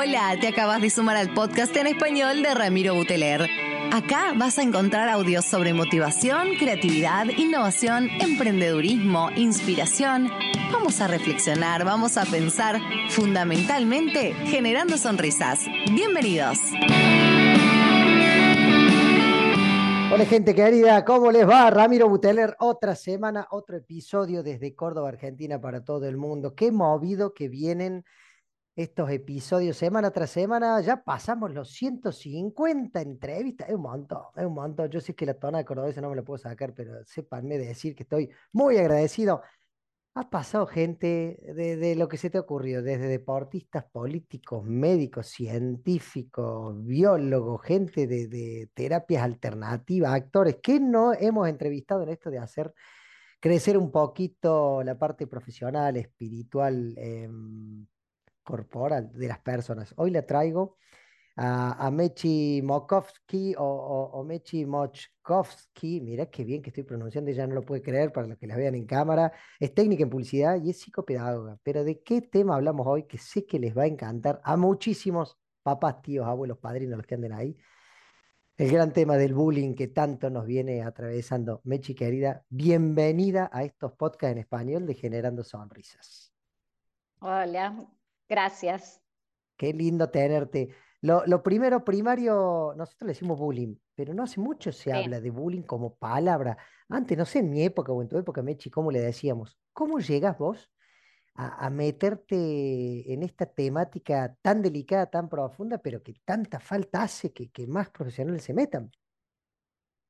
Hola, te acabas de sumar al podcast en español de Ramiro Buteler. Acá vas a encontrar audios sobre motivación, creatividad, innovación, emprendedurismo, inspiración. Vamos a reflexionar, vamos a pensar, fundamentalmente generando sonrisas. Bienvenidos. Hola gente querida, ¿cómo les va? Ramiro Buteler, otra semana, otro episodio desde Córdoba, Argentina para todo el mundo. Qué movido que vienen estos episodios semana tras semana. Ya pasamos los 150 entrevistas. Es un montón, es un montón. Yo sé que la tona de cordobesa no me la puedo sacar, pero sépanme decir que estoy muy agradecido. Ha pasado gente de, lo que se te ha ocurrido, desde deportistas, políticos, médicos, científicos, biólogos, gente de, terapias alternativas, actores, que no hemos entrevistado en esto de hacer crecer un poquito la parte profesional, espiritual, em, corporal de las personas. Hoy le traigo a, Mechi Mokovsky o, Mechi Mochkovsky, mira qué bien que estoy pronunciando, ya no lo puede creer para los que la vean en cámara, es técnica en publicidad y es psicopedagoga. Pero ¿de qué tema hablamos hoy que sé que les va a encantar a muchísimos papás, tíos, abuelos, padrinos, los que anden ahí? El gran tema del bullying que tanto nos viene atravesando. Mechi, querida, bienvenida a estos podcasts en español de Generando Sonrisas. Hola, Gracias. Qué lindo tenerte. Lo, primero, primario, nosotros le decimos bullying, pero no hace mucho se habla de bullying como palabra. Antes, no sé, en mi época o en tu época, Mechi, ¿cómo le decíamos? ¿Cómo llegas vos a, meterte en esta temática tan delicada, tan profunda, pero que tanta falta hace que, que más profesionales se metan?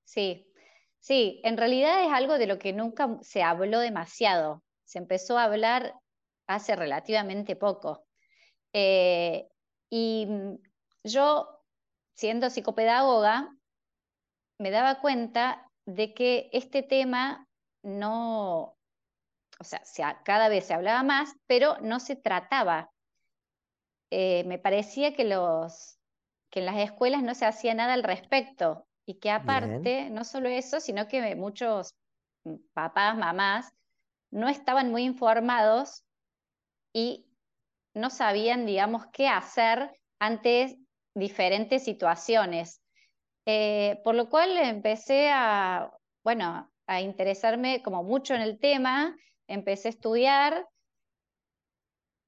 Sí, sí, en realidad es algo de lo que nunca se habló demasiado. Se empezó a hablar hace relativamente poco. Eh, y mm, yo, siendo psicopedagoga, me daba cuenta de que este tema no, o sea, cada vez se hablaba más, pero no se trataba. Eh, me parecía que, los, que en las escuelas no se hacía nada al respecto y que aparte, no solo eso, sino que muchos mm, papás, mamás, no estaban muy informados y no sabían, digamos, qué hacer ante diferentes situaciones. Eh, por lo cual empecé a, bueno, a interesarme como mucho en el tema, empecé a estudiar.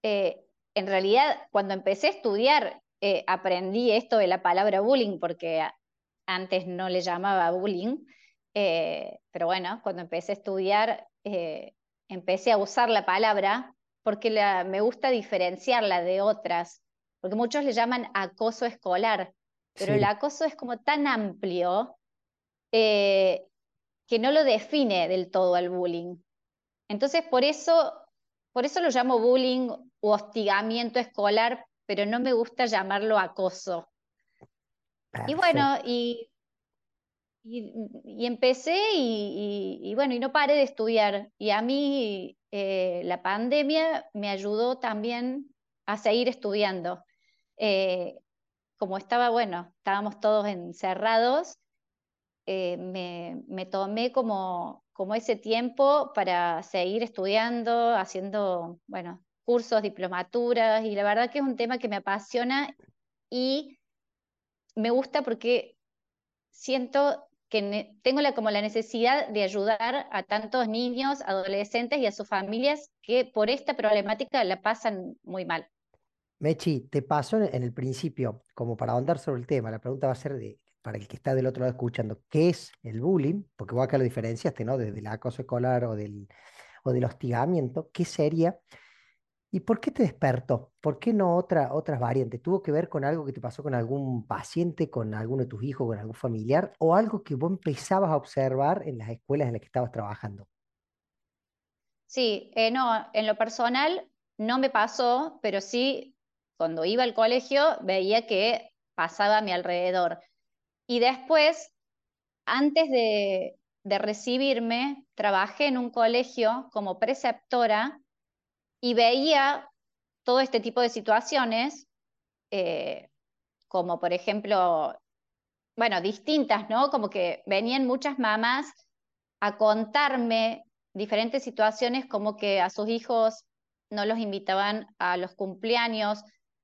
Eh, en realidad, cuando empecé a estudiar, eh, aprendí esto de la palabra bullying, porque antes no le llamaba bullying, pero bueno, cuando empecé a estudiar, empecé a usar la palabra porque me gusta diferenciarla de otras, porque muchos le llaman acoso escolar, pero el acoso es como tan amplio eh, que no lo define del todo al bullying. Entonces, por eso, por eso lo llamo bullying o hostigamiento escolar, pero no me gusta llamarlo acoso. Y bueno, y y, empecé y, bueno, y no paré de estudiar. Y a mí eh, la pandemia me ayudó también a seguir estudiando. Eh, como estaba, bueno, estábamos todos encerrados, eh, me, tomé como, como ese tiempo para seguir estudiando, haciendo, bueno, cursos, diplomaturas, y la verdad que es un tema que me apasiona y me gusta porque siento que tengo la, como la necesidad de ayudar a tantos niños, adolescentes y a sus familias que por esta problemática la pasan muy mal. Mechi, te pasó en el principio, como para ahondar sobre el tema, la pregunta va a ser de, para el que está del otro lado escuchando, ¿qué es el bullying? Porque vos acá lo diferenciaste, ¿no? Desde el acoso escolar o del, o del hostigamiento, ¿qué sería? ¿Y por qué te despertó? ¿Por qué no otra, otras variantes? ¿Tuvo que ver con algo que te pasó con algún paciente, con alguno de tus hijos, con algún familiar, o algo que vos empezabas a observar en las escuelas en las que estabas trabajando? Sí, eh, no, en lo personal no me pasó, pero sí, cuando iba al colegio veía que pasaba a mi alrededor. Y después, antes de, de recibirme, trabajé en un colegio como preceptora y veía todo este tipo de situaciones, eh, como por ejemplo, bueno, distintas, ¿no? Como que venían muchas mamás a contarme diferentes situaciones como que a sus hijos no los invitaban a los cumpleaños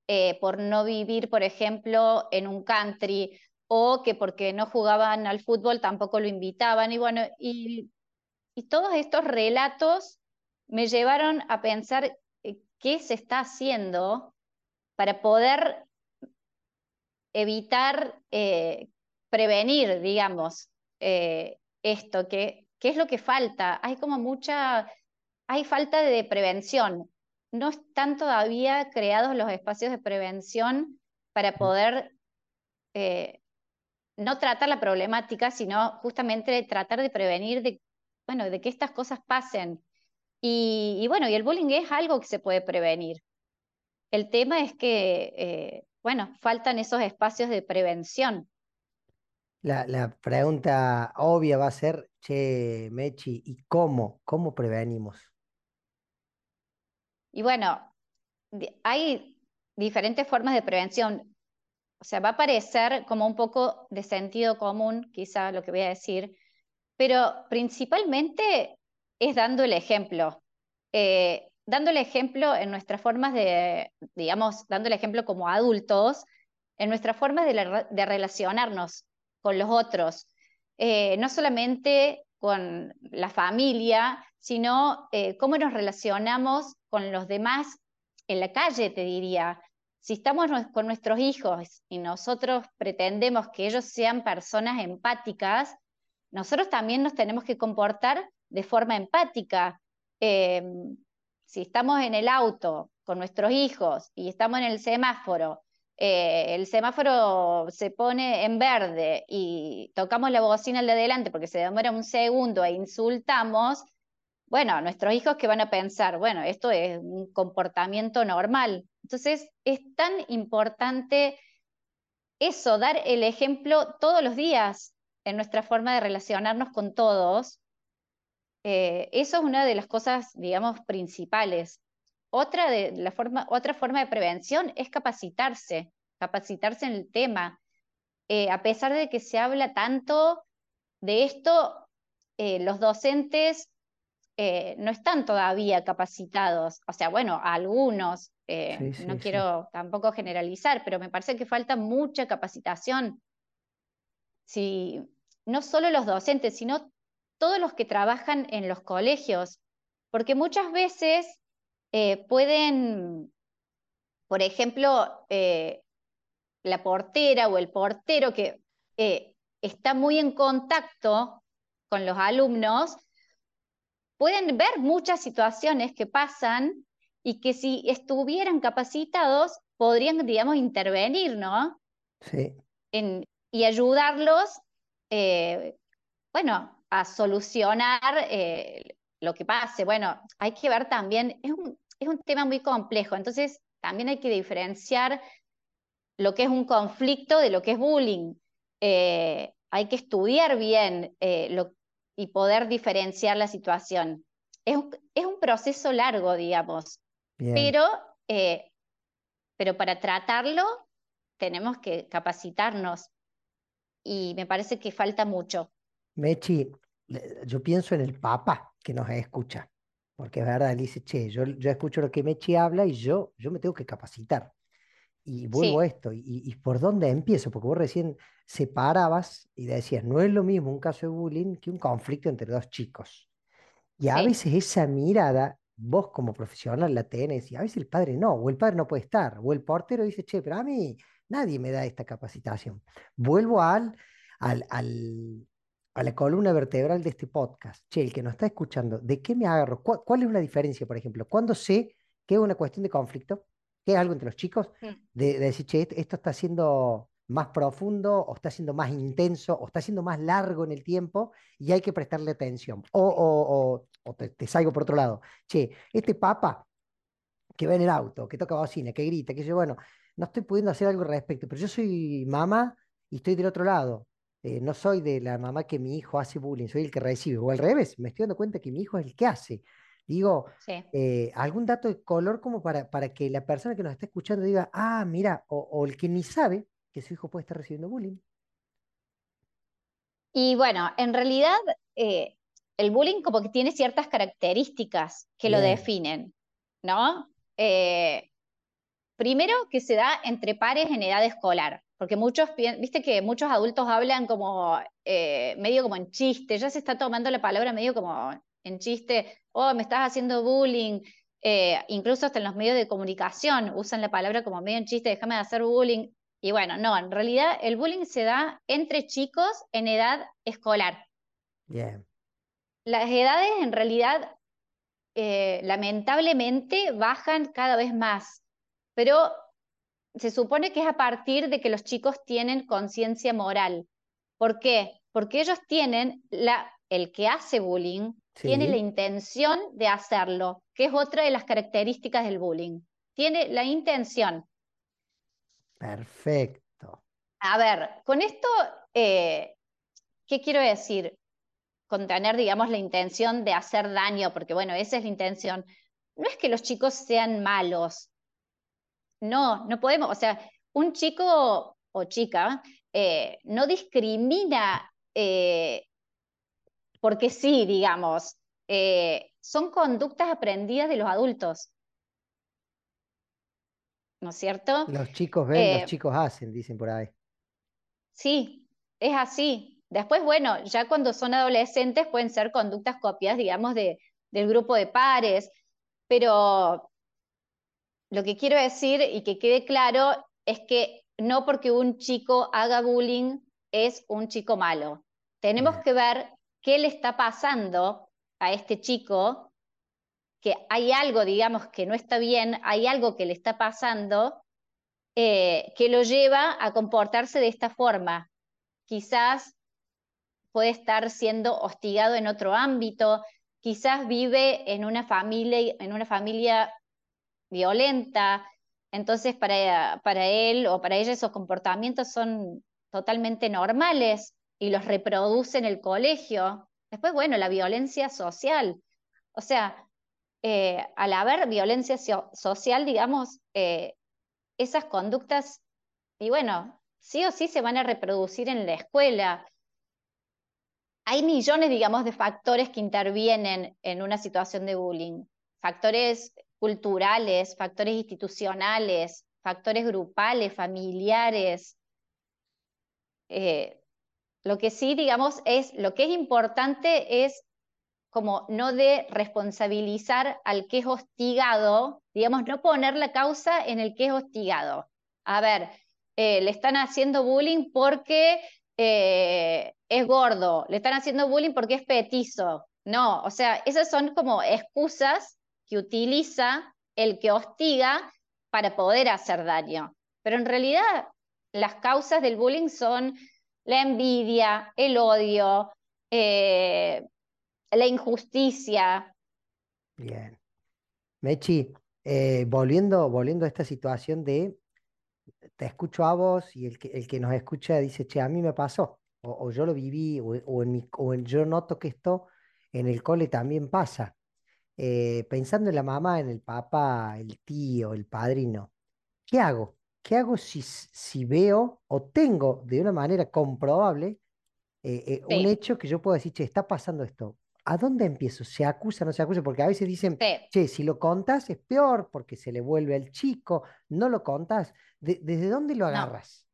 eh, por no vivir, por ejemplo, en un country, o que porque no jugaban al fútbol tampoco lo invitaban. Y bueno, y, y todos estos relatos me llevaron a pensar eh, qué se está haciendo para poder evitar, eh, prevenir, digamos, eh, esto, que, ¿qué es lo que falta? Hay como mucha, hay falta de prevención. No están todavía creados los espacios de prevención para poder eh, no tratar la problemática, sino justamente tratar de prevenir de, bueno, de que estas cosas pasen. Y, y, bueno, y el bullying es algo que se puede prevenir. El tema es que bueno, faltan esos espacios de prevención. La, pregunta obvia va a ser, che, Mechi, ¿y cómo? ¿Cómo prevenimos? Y bueno, hay diferentes formas de prevención. O sea, va a parecer como un poco de sentido común, quizá lo que voy a decir, pero principalmente es dando el ejemplo. Eh, dando el ejemplo en nuestras formas de, digamos, dando el ejemplo como adultos, en nuestras formas de, relacionarnos con los otros, eh, no solamente con la familia, sino eh, cómo nos relacionamos con los demás en la calle, te diría. Si estamos con nuestros hijos y nosotros pretendemos que ellos sean personas empáticas, nosotros también nos tenemos que comportar de forma empática. Eh, si estamos en el auto con nuestros hijos y estamos en el semáforo, eh, el semáforo se pone en verde y tocamos la bocina al de adelante porque se demora un segundo e insultamos, bueno, nuestros hijos que van a pensar, bueno, esto es un comportamiento normal. Entonces, es tan importante eso, dar el ejemplo todos los días en nuestra forma de relacionarnos con todos, eh, eso es una de las cosas, digamos, principales. Otra, de la forma, otra forma de prevención es capacitarse, capacitarse en el tema. Eh, a pesar de que se habla tanto de esto, eh, los docentes no están todavía capacitados. O sea, bueno, algunos, no quiero tampoco generalizar, pero me parece que falta mucha capacitación. Si, no solo los docentes, sino todos los que trabajan en los colegios, porque muchas veces eh, pueden, por ejemplo, eh, la portera o el portero que eh, está muy en contacto con los alumnos, pueden ver muchas situaciones que pasan y que si estuvieran capacitados podrían, digamos, intervenir, ¿no? Sí. y ayudarlos, bueno, a solucionar eh, lo que pase. Bueno, hay que ver también, es un, es un tema muy complejo, entonces también hay que diferenciar lo que es un conflicto de lo que es bullying. Eh, hay que estudiar bien eh, lo, y poder diferenciar la situación. Es un, es un proceso largo, digamos, pero, pero para tratarlo tenemos que capacitarnos y me parece que falta mucho. Mechi, yo pienso en el Papa que nos escucha, porque es verdad, él dice, che, yo, yo escucho lo que Mechi habla y yo, yo me tengo que capacitar. Y vuelvo a esto, y, y, por dónde empiezo? Porque vos recién separabas y decías, no es lo mismo un caso de bullying que un conflicto entre dos chicos. Y a veces esa mirada, vos como profesional la tenés, y a veces el padre no, o el padre no puede estar, o el portero dice, che, pero a mí nadie me da esta capacitación. Vuelvo al, al, al a la columna vertebral de este podcast. Che, el que nos está escuchando, ¿de qué me agarro? ¿Cuál, es una diferencia, por ejemplo? ¿Cuándo sé que es una cuestión de conflicto? ¿Que es algo entre los chicos? Mm. De, decir, che, esto está siendo más profundo, o está siendo más intenso, o está siendo más largo en el tiempo, y hay que prestarle atención. O, o, te, salgo por otro lado. Che, este papa que va en el auto, que toca bocina, que grita, que yo, bueno, no estoy pudiendo hacer algo al respecto, pero yo soy mamá y estoy del otro lado eh, no soy de la mamá que mi hijo hace bullying, soy el que recibe, o al revés, me estoy dando cuenta que mi hijo es el que hace. Digo, eh, algún dato de color como para, para que la persona que nos está escuchando diga, ah, mira, o, el que ni sabe que su hijo puede estar recibiendo bullying. Y bueno, en realidad eh, el bullying como que tiene ciertas características que lo definen, ¿no? primero que se da entre pares en edad escolar, porque muchos, viste que muchos adultos hablan como eh, medio como en chiste, ya se está tomando la palabra medio como en chiste, oh, me estás haciendo bullying, eh, incluso hasta en los medios de comunicación usan la palabra como medio en chiste, déjame de hacer bullying. Y bueno, no, en realidad el bullying se da entre chicos en edad escolar. Bien. Las edades en realidad eh, lamentablemente bajan cada vez más, pero se supone que es a partir de que los chicos tienen conciencia moral. ¿Por qué? Porque ellos tienen la, el que hace bullying tiene la intención de hacerlo, que es otra de las características del bullying. Tiene la intención. Perfecto. A ver, con esto, eh, ¿qué quiero decir? Con tener, digamos, la intención de hacer daño, porque bueno, esa es la intención. No es que los chicos sean malos. No, no podemos, o sea, un chico o chica eh, no discrimina eh, porque sí, digamos, eh, son conductas aprendidas de los adultos. ¿No es cierto? Los chicos ven, los chicos hacen, dicen por ahí. Sí, es así. Después, bueno, ya cuando son adolescentes pueden ser conductas copias, digamos, de, del grupo de pares, pero lo que quiero decir y que quede claro es que no porque un chico haga bullying es un chico malo. Tenemos que ver qué le está pasando a este chico, que hay algo, digamos, que no está bien, hay algo que le está pasando eh, que lo lleva a comportarse de esta forma. Quizás puede estar siendo hostigado en otro ámbito, quizás vive en una familia, en una familia violenta, entonces para, para él o para ella esos comportamientos son totalmente normales y los reproduce en el colegio. Después, bueno, la violencia social. O sea, eh, al haber violencia social, digamos, eh, esas conductas, y bueno, sí o sí se van a reproducir en la escuela. Hay millones, digamos, de factores que intervienen en una situación de bullying. Factores culturales, factores institucionales, factores grupales, familiares. Eh, lo que sí, digamos, es, lo que es importante es como no de responsabilizar al que es hostigado, digamos, no poner la causa en el que es hostigado. A ver, eh, le están haciendo bullying porque eh, es gordo, le están haciendo bullying porque es petizo. No, o sea, esas son como excusas que utiliza el que hostiga para poder hacer daño. Pero en realidad las causas del bullying son la envidia, el odio, eh, la injusticia. Bien. Mechi, eh, volviendo, volviendo a esta situación de te escucho a vos y el que, el que nos escucha dice, che, a mí me pasó, o, yo lo viví, o, en mi, o yo noto que esto en el cole también pasa. Eh, pensando en la mamá, en el papá, el tío, el padrino, ¿qué hago? ¿qué hago si, si veo o tengo de una manera comprobable eh, eh, un hecho que yo puedo decir, che, está pasando esto? ¿A dónde empiezo? ¿Se acusa o no se acusa? Porque a veces dicen, che, si lo contas es peor porque se le vuelve al chico, no lo contas. ¿Desde dónde lo agarras?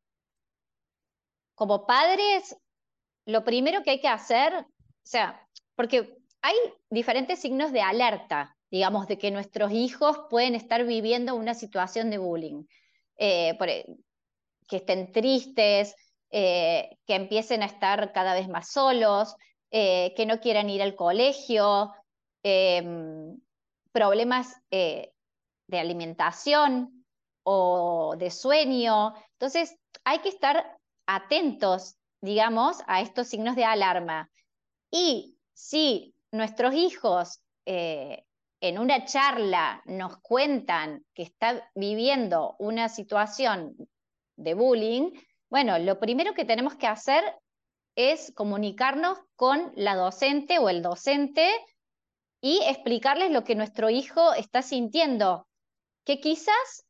Como padres, lo primero que hay que hacer, o sea, porque hay diferentes signos de alerta, digamos, de que nuestros hijos pueden estar viviendo una situación de bullying. Eh, e, que estén tristes, eh, que empiecen a estar cada vez más solos, eh, que no quieran ir al colegio, em, problemas de alimentación o de sueño. Entonces, hay que estar atentos, digamos, a estos signos de alarma. Y si nuestros hijos en una charla nos cuentan que está viviendo una situación de bullying, bueno, lo primero que tenemos que hacer es comunicarnos con la docente o el docente y explicarles lo que nuestro hijo está sintiendo, que quizás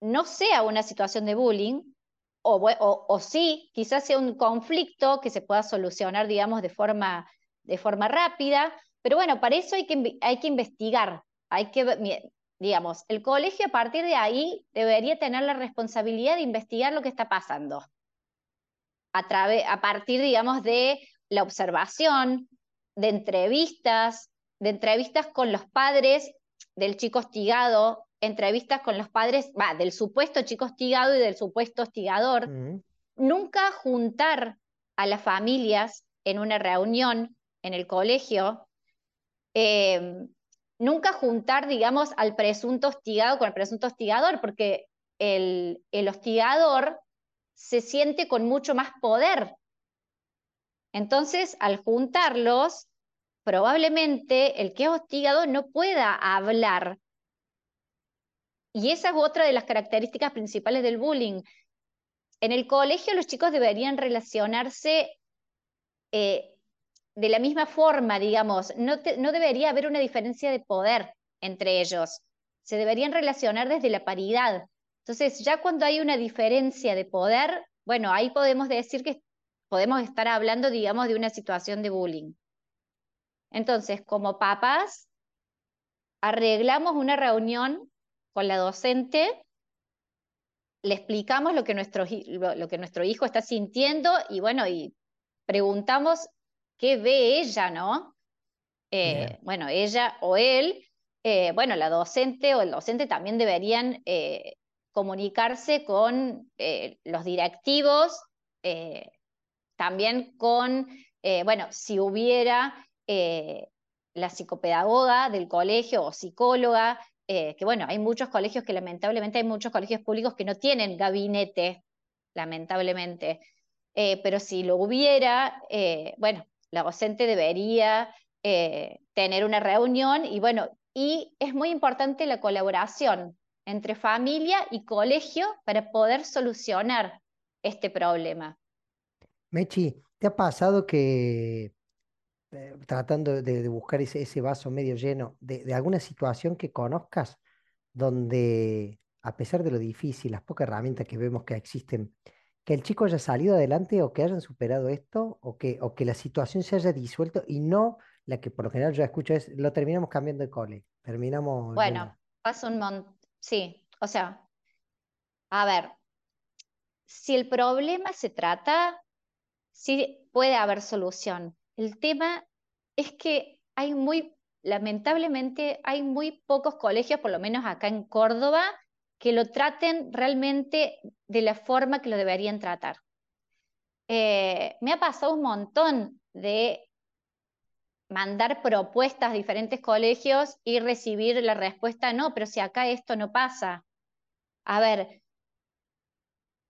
no sea una situación de bullying, o, o, sí, quizás sea un conflicto que se pueda solucionar, digamos, de forma, de forma rápida, pero bueno, para eso hay que, hay que investigar, hay que digamos, el colegio a partir de ahí debería tener la responsabilidad de investigar lo que está pasando. A, a partir, digamos, de la observación, de entrevistas, de entrevistas con los padres del chico hostigado, entrevistas con los padres, va, del supuesto chico hostigado y del supuesto hostigador. Nunca juntar a las familias en una reunión en el colegio, eh, nunca juntar, digamos, al presunto hostigado con el presunto hostigador, porque el, el hostigador se siente con mucho más poder. Entonces, al juntarlos, probablemente el que es hostigado no pueda hablar. Y esa es otra de las características principales del bullying. En el colegio los chicos deberían relacionarse eh, de la misma forma, digamos, no, no debería haber una diferencia de poder entre ellos, se deberían relacionar desde la paridad. Entonces, ya cuando hay una diferencia de poder, bueno, ahí podemos decir que podemos estar hablando, digamos, de una situación de bullying. Entonces, como papás, arreglamos una reunión con la docente, le explicamos lo que nuestro, lo que nuestro hijo está sintiendo y bueno, y preguntamos qué ve ella, ¿no? Eh, bueno, ella o él, eh, bueno, la docente o el docente también deberían eh, comunicarse con los directivos, también con, bueno, si hubiera la psicopedagoga del colegio o psicóloga, que bueno, hay muchos colegios que lamentablemente hay muchos colegios públicos que no tienen gabinete, lamentablemente. pero si lo hubiera, bueno, la docente debería eh, tener una reunión y bueno, y es muy importante la colaboración entre familia y colegio para poder solucionar este problema. Mechi, ¿te ha pasado que eh, tratando de, buscar ese, vaso medio lleno, de, alguna situación que conozcas donde, a pesar de lo difícil, las pocas herramientas que vemos que existen, que el chico haya salido adelante o que hayan superado esto o que, o que la situación se haya disuelto y no la que por lo general yo escucho es lo terminamos cambiando de cole, terminamos... Bueno, pasa un montón, sí, o sea, a ver, si el problema se trata, sí puede haber solución. El tema es que hay muy, lamentablemente, hay muy pocos colegios, por lo menos acá en Córdoba, que lo traten realmente de la forma que lo deberían tratar. Eh, me ha pasado un montón de mandar propuestas a diferentes colegios y recibir la respuesta, no, pero si acá esto no pasa. A ver,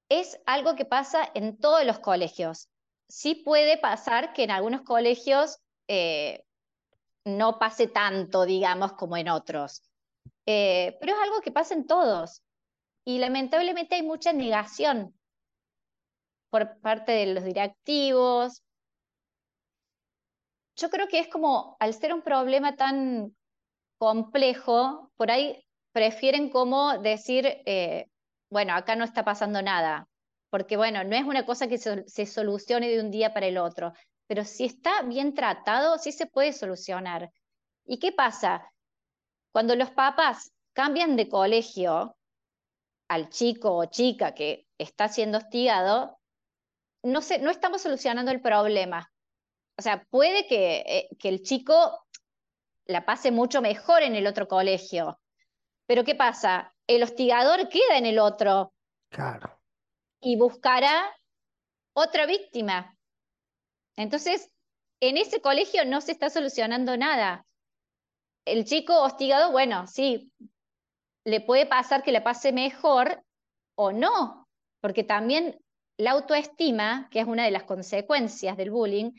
es algo que pasa en todos los colegios. Sí puede pasar que en algunos colegios eh, no pase tanto, digamos, como en otros. Eh, pero es algo que pasa en todos. Y lamentablemente hay mucha negación por parte de los directivos. Yo creo que es como, al ser un problema tan complejo, por ahí prefieren como decir, eh, bueno, acá no está pasando nada, porque bueno, no es una cosa que se, se, solucione de un día para el otro, pero si está bien tratado, sí se puede solucionar. ¿Y qué pasa? Cuando los papás cambian de colegio al chico o chica que está siendo hostigado, no, no estamos solucionando el problema. O sea, puede que, eh, que el chico la pase mucho mejor en el otro colegio, pero ¿qué pasa? El hostigador queda en el otro. Claro. Y buscará otra víctima. Entonces, en ese colegio no se está solucionando nada el chico hostigado, bueno, sí, le puede pasar que le pase mejor o no, porque también la autoestima, que es una de las consecuencias del bullying,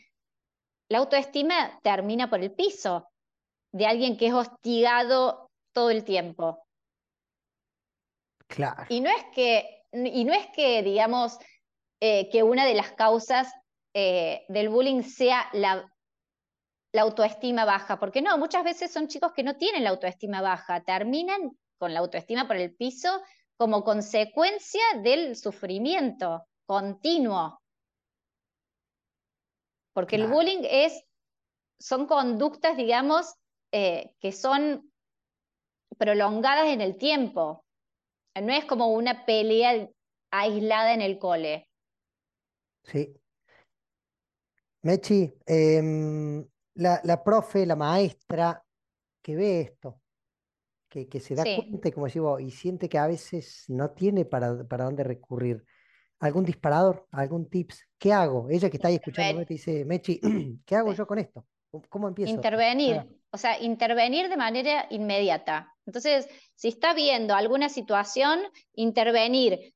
la autoestima termina por el piso de alguien que es hostigado todo el tiempo. Claro. Y no es que, y no es que digamos, eh, que una de las causas eh, del bullying sea la la autoestima baja, porque no, muchas veces son chicos que no tienen la autoestima baja, terminan con la autoestima por el piso como consecuencia del sufrimiento continuo. Porque el bullying es, son conductas, digamos, eh, que son prolongadas en el tiempo. No es como una pelea aislada en el cole. Sí. Mechi, em, la, la profe, la maestra que ve esto, que, que se da Sí. cuenta y como digo, y siente que a veces no tiene para, para dónde recurrir. ¿Algún disparador? ¿Algún tips? ¿Qué hago? Ella que está ahí Interven- te dice, Mechi, ¿qué hago yo con esto? ¿Cómo, empiezo? Ah, Intervenir, o sea, intervenir de manera inmediata. Entonces, si está viendo alguna situación, intervenir.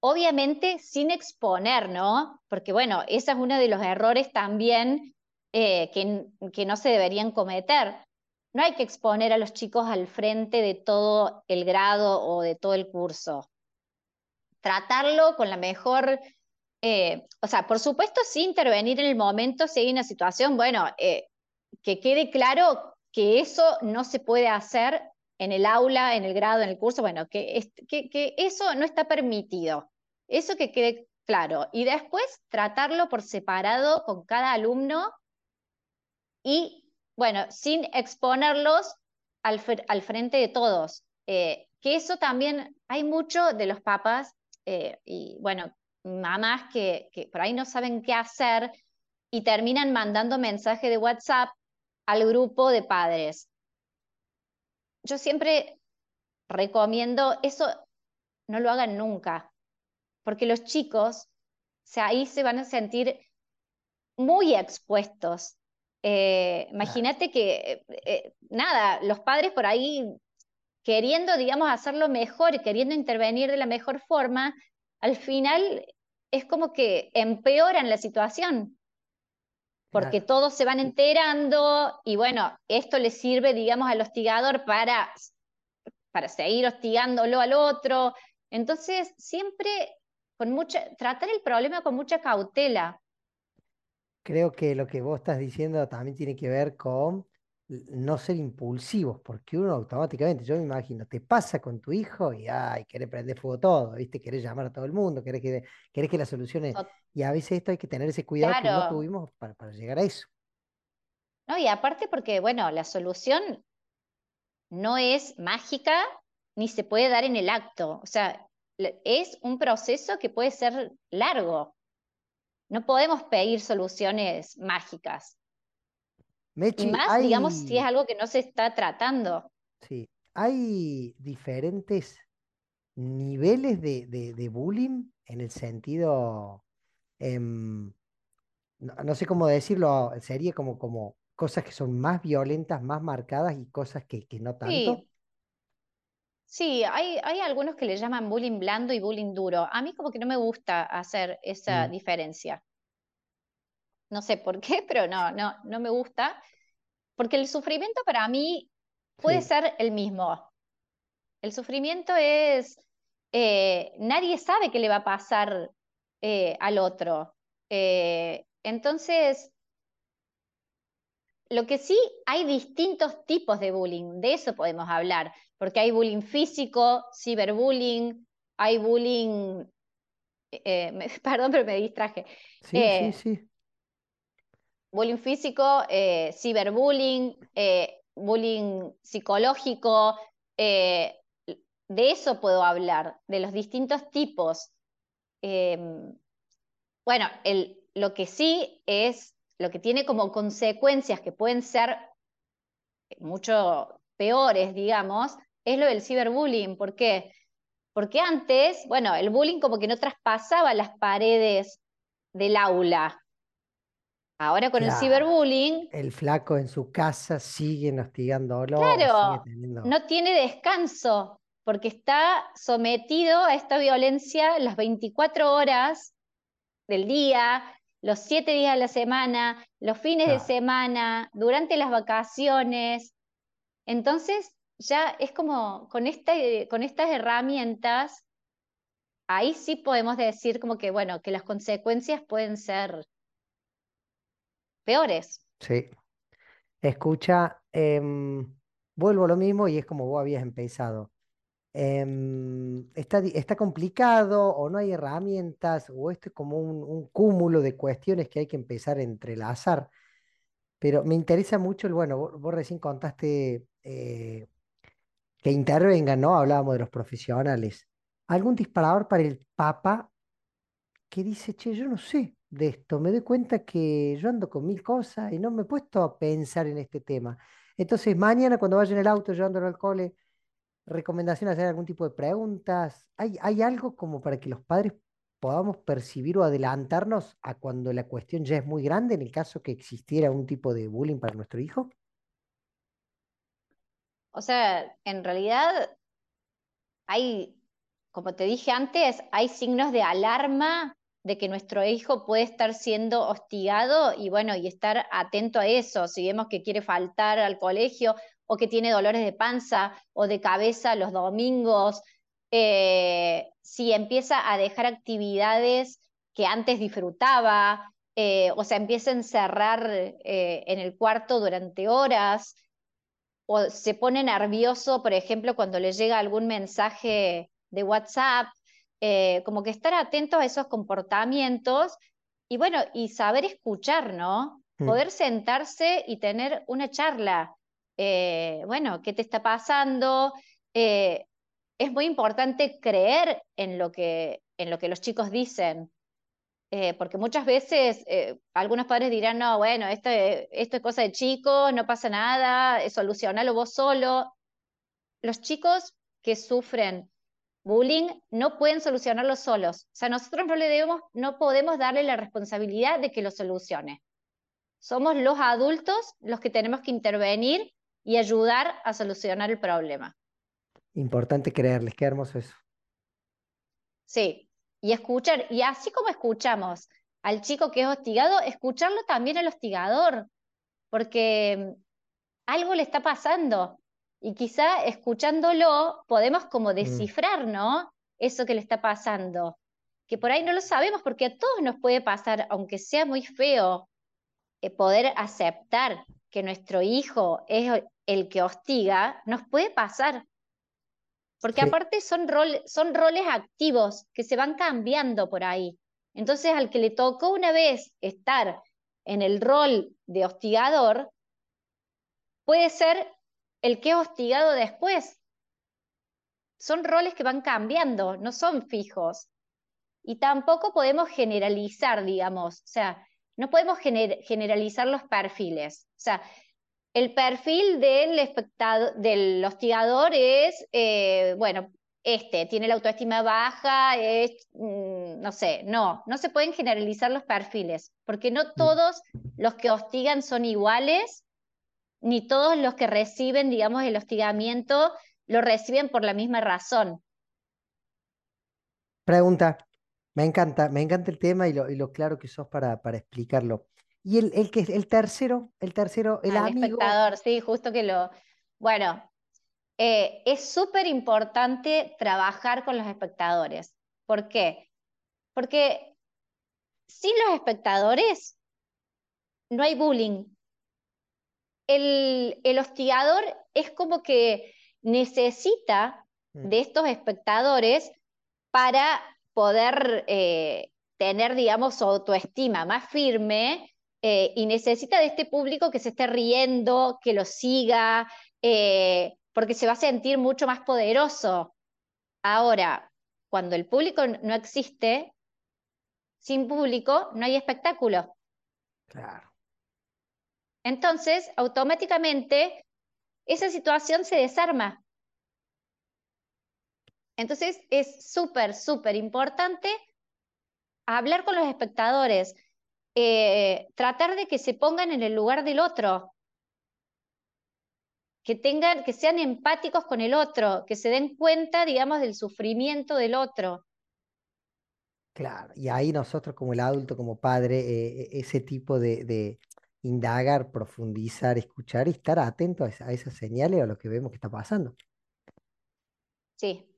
Obviamente sin exponer, ¿no? Porque bueno, ese es uno de los errores también eh, que, que no se deberían cometer. No hay que exponer a los chicos al frente de todo el grado o de todo el curso. Tratarlo con la mejor eh, o sea, por supuesto, sí intervenir en el momento si hay una situación, bueno, eh, que quede claro que eso no se puede hacer en el aula, en el grado, en el curso, bueno, que, que eso no está permitido. Eso que quede claro. Y después tratarlo por separado con cada alumno y, bueno, sin exponerlos al, al frente de todos. Eh, que eso también, hay mucho de los papás, eh, y bueno, mamás que, que por ahí no saben qué hacer y terminan mandando mensaje de WhatsApp al grupo de padres. Yo siempre recomiendo eso, no lo hagan nunca, porque los chicos, ahí se van a sentir muy expuestos. Eh, imagínate que, eh, nada, los padres por ahí queriendo, digamos, hacerlo mejor queriendo intervenir de la mejor forma, al final es como que empeoran la situación, porque Claro. todos se van enterando y bueno, esto le sirve, digamos, al hostigador para, para seguir hostigándolo al otro. Entonces, siempre con mucha, tratar el problema con mucha cautela. Creo que lo que vos estás diciendo también tiene que ver con no ser impulsivos, porque uno automáticamente, yo me imagino, te pasa con tu hijo y ay, querés prender fuego todo, ¿viste? Querés llamar a todo el mundo, querés que, querés que la solucione. So- Y a veces esto hay que tener ese cuidado que no tuvimos para, para llegar a eso. ¿no? Y aparte porque, bueno, la solución no es mágica ni se puede dar en el acto. O sea, es un proceso que puede ser largo. No podemos pedir soluciones mágicas. Y más, digamos, si es algo que no se está tratando. sí, hay diferentes niveles de, de- de bullying en el sentido, em, no, no sé cómo decirlo, sería como, como cosas que son más violentas, más marcadas y cosas que, que no tanto. Sí, sí, hay, hay algunos que le llaman bullying blando y bullying duro. A mí como que no me gusta hacer esa Mm, diferencia. No sé por qué, pero no, no, no me gusta. Porque el sufrimiento para mí puede sí, ser el mismo. El sufrimiento es, eh, nadie sabe qué le va a pasar eh, al otro. Eh, entonces, lo que sí, hay distintos tipos de bullying, de eso podemos hablar, porque hay bullying físico, ciberbullying, hay bullying, eh, me- perdón, pero me distraje. sí, sí, Eh, sí, bullying físico, eh, ciberbullying, eh, bullying psicológico, eh, de eso puedo hablar, de los distintos tipos. Eh, bueno, el, lo que sí es, lo que tiene como consecuencias que pueden ser mucho peores, digamos, es lo del ciberbullying. ¿Por qué? Porque antes, bueno, el bullying como que no traspasaba las paredes del aula. Ahora con el ciberbullying, El flaco en su casa sigue hostigándolo claro, teniendo. no tiene descanso porque está sometido a esta violencia las 24 horas del día, los 7 días de la semana, los fines de semana, durante las vacaciones. Entonces, ya es como con, esta, con estas herramientas, ahí sí podemos decir como que, bueno, que las consecuencias pueden ser peores. Sí. Escucha, em, vuelvo a lo mismo y es como vos habías empezado. Em, está, está complicado o no hay herramientas o esto es como un, cúmulo de cuestiones que hay que empezar a entrelazar. Pero me interesa mucho el, bueno, vos, vos recién contaste eh, que intervengan, ¿no? Hablábamos de los profesionales. ¿Algún disparador para el papá que dice, che, yo no sé de esto, me doy cuenta que yo ando con mil cosas y no me he puesto a pensar en este tema? Entonces, mañana cuando vaya en el auto llevándolo al cole, recomendación hacer algún tipo de preguntas. ¿Hay, hay algo como para que los padres podamos percibir o adelantarnos a cuando la cuestión ya es muy grande en el caso que existiera un tipo de bullying para nuestro hijo? O sea, en realidad hay, como te dije antes, hay signos de alarma de que nuestro hijo puede estar siendo hostigado y bueno, y estar atento a eso. Si vemos que quiere faltar al colegio o que tiene dolores de panza o de cabeza los domingos, eh, si empieza a dejar actividades que antes disfrutaba, eh, o sea, empieza a encerrar eh, en el cuarto durante horas, o se pone nervioso, por ejemplo, cuando le llega algún mensaje de WhatsApp, como que estar atento a esos comportamientos y bueno, y saber escuchar, ¿no? Mm. Poder sentarse y tener una charla. bueno, ¿qué te está pasando? es muy importante creer en lo que, en lo que los chicos dicen, eh, porque muchas veces eh, algunos padres dirán, no, bueno, esto, esto es cosa de chicos, no pasa nada, eh, solucionalo vos solo. Los chicos que sufren bullying no pueden solucionarlo solos. O sea, nosotros no le debemos, no podemos darle la responsabilidad de que lo solucione. Somos los adultos los que tenemos que intervenir y ayudar a solucionar el problema. Importante creerles, qué hermoso eso. Sí, y escuchar, y así como escuchamos al chico que es hostigado, escucharlo también al hostigador, porque mm, algo le está pasando y quizá escuchándolo podemos como mm. descifrar, ¿no? Eso que le está pasando, que por ahí no lo sabemos porque a todos nos puede pasar, aunque sea muy feo, eh, poder aceptar que nuestro hijo es el que hostiga, nos puede pasar. Porque aparte son, son roles activos que se van cambiando por ahí. Entonces, al que le tocó una vez estar en el rol de hostigador, puede ser el que es hostigado después. Son roles que van cambiando, no son fijos. Y tampoco podemos generalizar, digamos, o sea, no podemos generalizar los perfiles. O sea, el perfil del, espectador, del hostigador es, eh, bueno, este, tiene la autoestima baja, es, mm, no sé, no, no se pueden generalizar los perfiles, porque no mm. todos los que hostigan son iguales, ni todos los que reciben, digamos, el hostigamiento lo reciben por la misma razón. Pregunta, me encanta, me encanta el tema y lo, y lo claro que sos para, para explicarlo. Y el, el, que, el tercero, el tercero, el amigo. espectador, sí, justo que lo. Bueno, eh, es súper importante trabajar con los espectadores. ¿Por qué? Porque sin los espectadores no hay bullying. El, el hostigador es como que necesita mm. de estos espectadores para poder eh, tener, digamos, autoestima más firme eh, y necesita de este público que se esté riendo, que lo siga, eh, porque se va a sentir mucho más poderoso. Ahora, cuando el público no existe, sin público no hay espectáculo. Claro. Entonces, automáticamente, esa situación se desarma. Entonces, es súper, súper importante hablar con los espectadores, eh, tratar de que se pongan en el lugar del otro, que tengan, que sean empáticos con el otro, que se den cuenta, digamos, del sufrimiento del otro. Claro, y ahí nosotros como el adulto, como padre, eh, e, ese tipo de, indagar, profundizar, escuchar y estar atento a, esas señales o a lo que vemos que está pasando. Sí.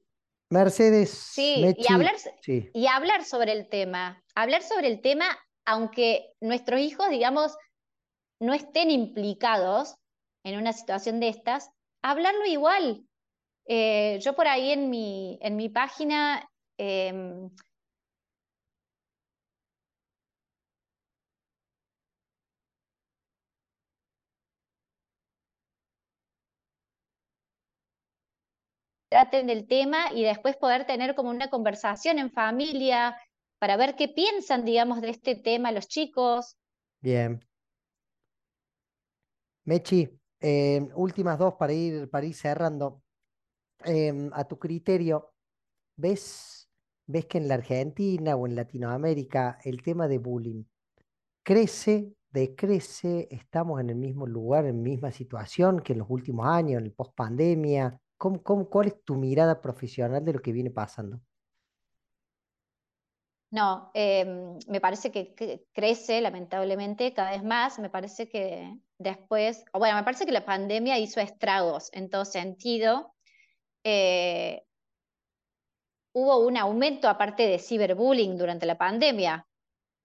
Mercedes. Sí, y, hablar, y hablar sobre el tema. Hablar sobre el tema aunque nuestros hijos, digamos, no estén implicados en una situación de estas, hablarlo igual. Eh, yo por ahí en mi, en mi página em, traten del tema y después poder tener como una conversación en familia para ver qué piensan, digamos, de este tema los chicos. Bien. Mechi, eh, últimas dos para ir, para ir cerrando. Em, a tu criterio, ¿ves, ¿ves que en la Argentina o en Latinoamérica el tema de bullying crece, decrece? ¿Estamos en el mismo lugar, en la misma situación que en los últimos años, en el post pandemia? ¿Cómo, cómo, cuál es tu mirada profesional de lo que viene pasando? No, em, me parece que, crece lamentablemente cada vez más. Me parece que después, bueno, me parece que la pandemia hizo estragos en todo sentido. Eh, hubo un aumento aparte de ciberbullying durante la pandemia.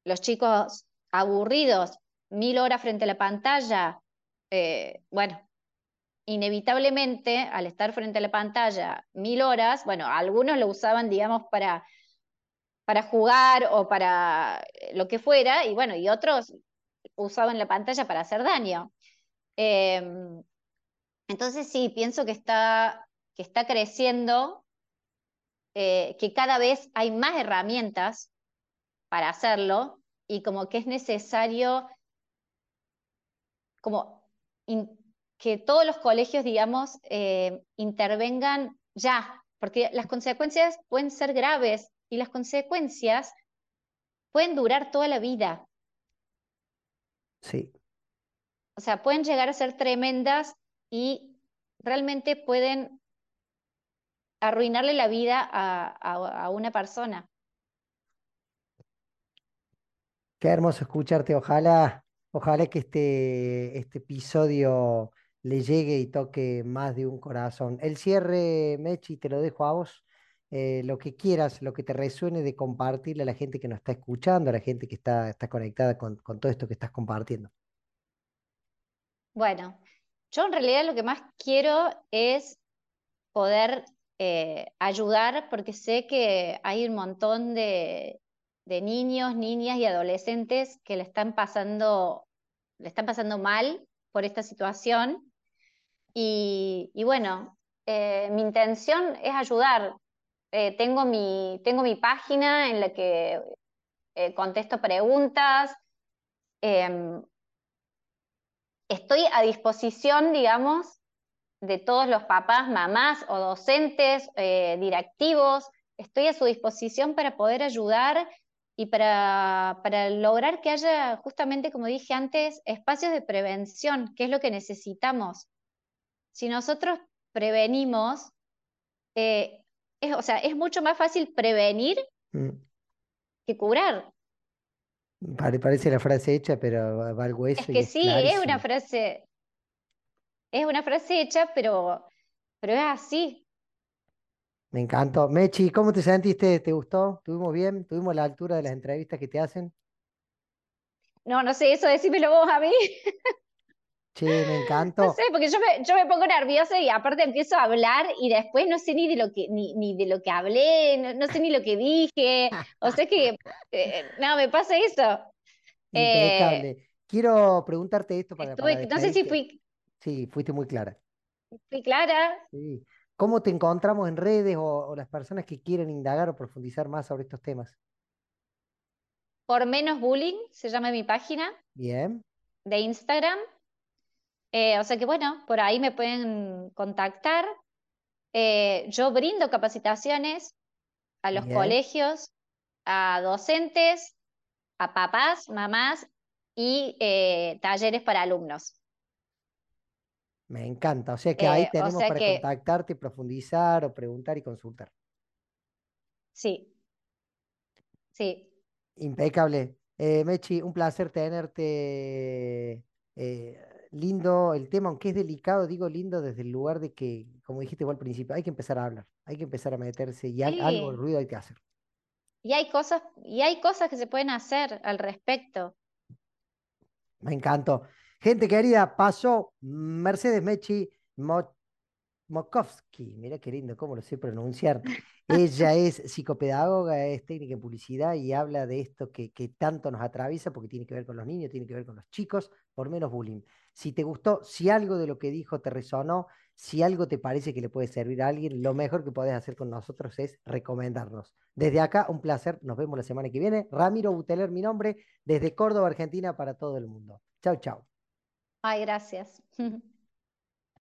Los chicos aburridos, mil horas frente a la pantalla, eh, bueno, inevitablemente al estar frente a la pantalla mil horas, bueno, algunos lo usaban, digamos, para, para jugar o para lo que fuera, y bueno, y otros usaban la pantalla para hacer daño. Em, entonces sí, pienso que está, que está creciendo, eh, que cada vez hay más herramientas para hacerlo y como que es necesario como que todos los colegios, digamos, eh, intervengan ya, porque las consecuencias pueden ser graves y las consecuencias pueden durar toda la vida. Sí. O sea, pueden llegar a ser tremendas y realmente pueden arruinarle la vida a, una persona. Qué hermoso escucharte. Ojalá, ojalá que este, este episodio le llegue y toque más de un corazón. El cierre, Mechi, te lo dejo a vos. Eh, lo que quieras, lo que te resuene de compartirle a la gente que nos está escuchando, a la gente que está, está conectada con, con todo esto que estás compartiendo. Bueno, yo en realidad lo que más quiero es poder eh, ayudar porque sé que hay un montón de, niños, niñas y adolescentes que le están pasando, le están pasando mal por esta situación. Y, bueno, eh, mi intención es ayudar. Eh, tengo, mi, tengo mi página en la que contesto preguntas. Em, estoy a disposición, digamos, de todos los papás, mamás o docentes, eh, directivos. Estoy a su disposición para poder ayudar y para, para, lograr que haya, justamente como dije antes, espacios de prevención, que es lo que necesitamos. Si nosotros prevenimos, eh, es, o sea, es mucho más fácil prevenir mm. que curar. Parece la frase hecha, pero va algo eso. Es que sí, es una frase, es una frase hecha, pero, pero es así. Me encantó. Mechi, ¿cómo te sentiste? ¿Te gustó? ¿Tuvimos bien? ¿Tuvimos la altura de las entrevistas que te hacen? No, no sé, eso decímelo vos a mí. Sí, me encantó. No sé, porque yo me, yo me pongo nerviosa y aparte empiezo a hablar y después no sé ni de lo que, ni, ni de lo que hablé, no, sé ni lo que dije. O sea que, eh, no, me pasa eso. Impecable. Eh, Quiero preguntarte esto para, No sé si fui... Sí, fuiste muy clara. Fui clara. Sí. ¿Cómo te encontramos en redes o, las personas que quieren indagar o profundizar más sobre estos temas? Por menos bullying, se llama mi página. Bien. De Instagram. Eh, o sea que bueno, por ahí me pueden contactar. Eh, yo brindo capacitaciones a los colegios, a docentes, a papás, mamás y eh, talleres para alumnos. Me encanta. O sea que ahí tenemos para contactarte, profundizar o preguntar y consultar. Sí. Sí. Impecable. Mechi, un placer tenerte lindo el tema, aunque es delicado, digo lindo desde el lugar de que, como dijiste igual al principio, hay que empezar a hablar, hay que empezar a meterse y algo de ruido hay que hacer. Y hay cosas, y hay cosas que se pueden hacer al respecto. Me encantó. Gente querida, pasó Mercedes Mechi Mokovsky, mira qué lindo, cómo lo sé pronunciar. Ella es psicopedagoga, es técnica en publicidad y habla de esto que, que tanto nos atraviesa porque tiene que ver con los niños, tiene que ver con los chicos, por menos bullying. Si te gustó, si algo de lo que dijo te resonó, Si algo te parece que le puede servir a alguien, lo mejor que podés hacer con nosotros es recomendarnos. Desde acá, un placer. Nos vemos la semana que viene. Ramiro Buteler, mi nombre, desde Córdoba, Argentina, para todo el mundo. Chau, chau. Ay, gracias.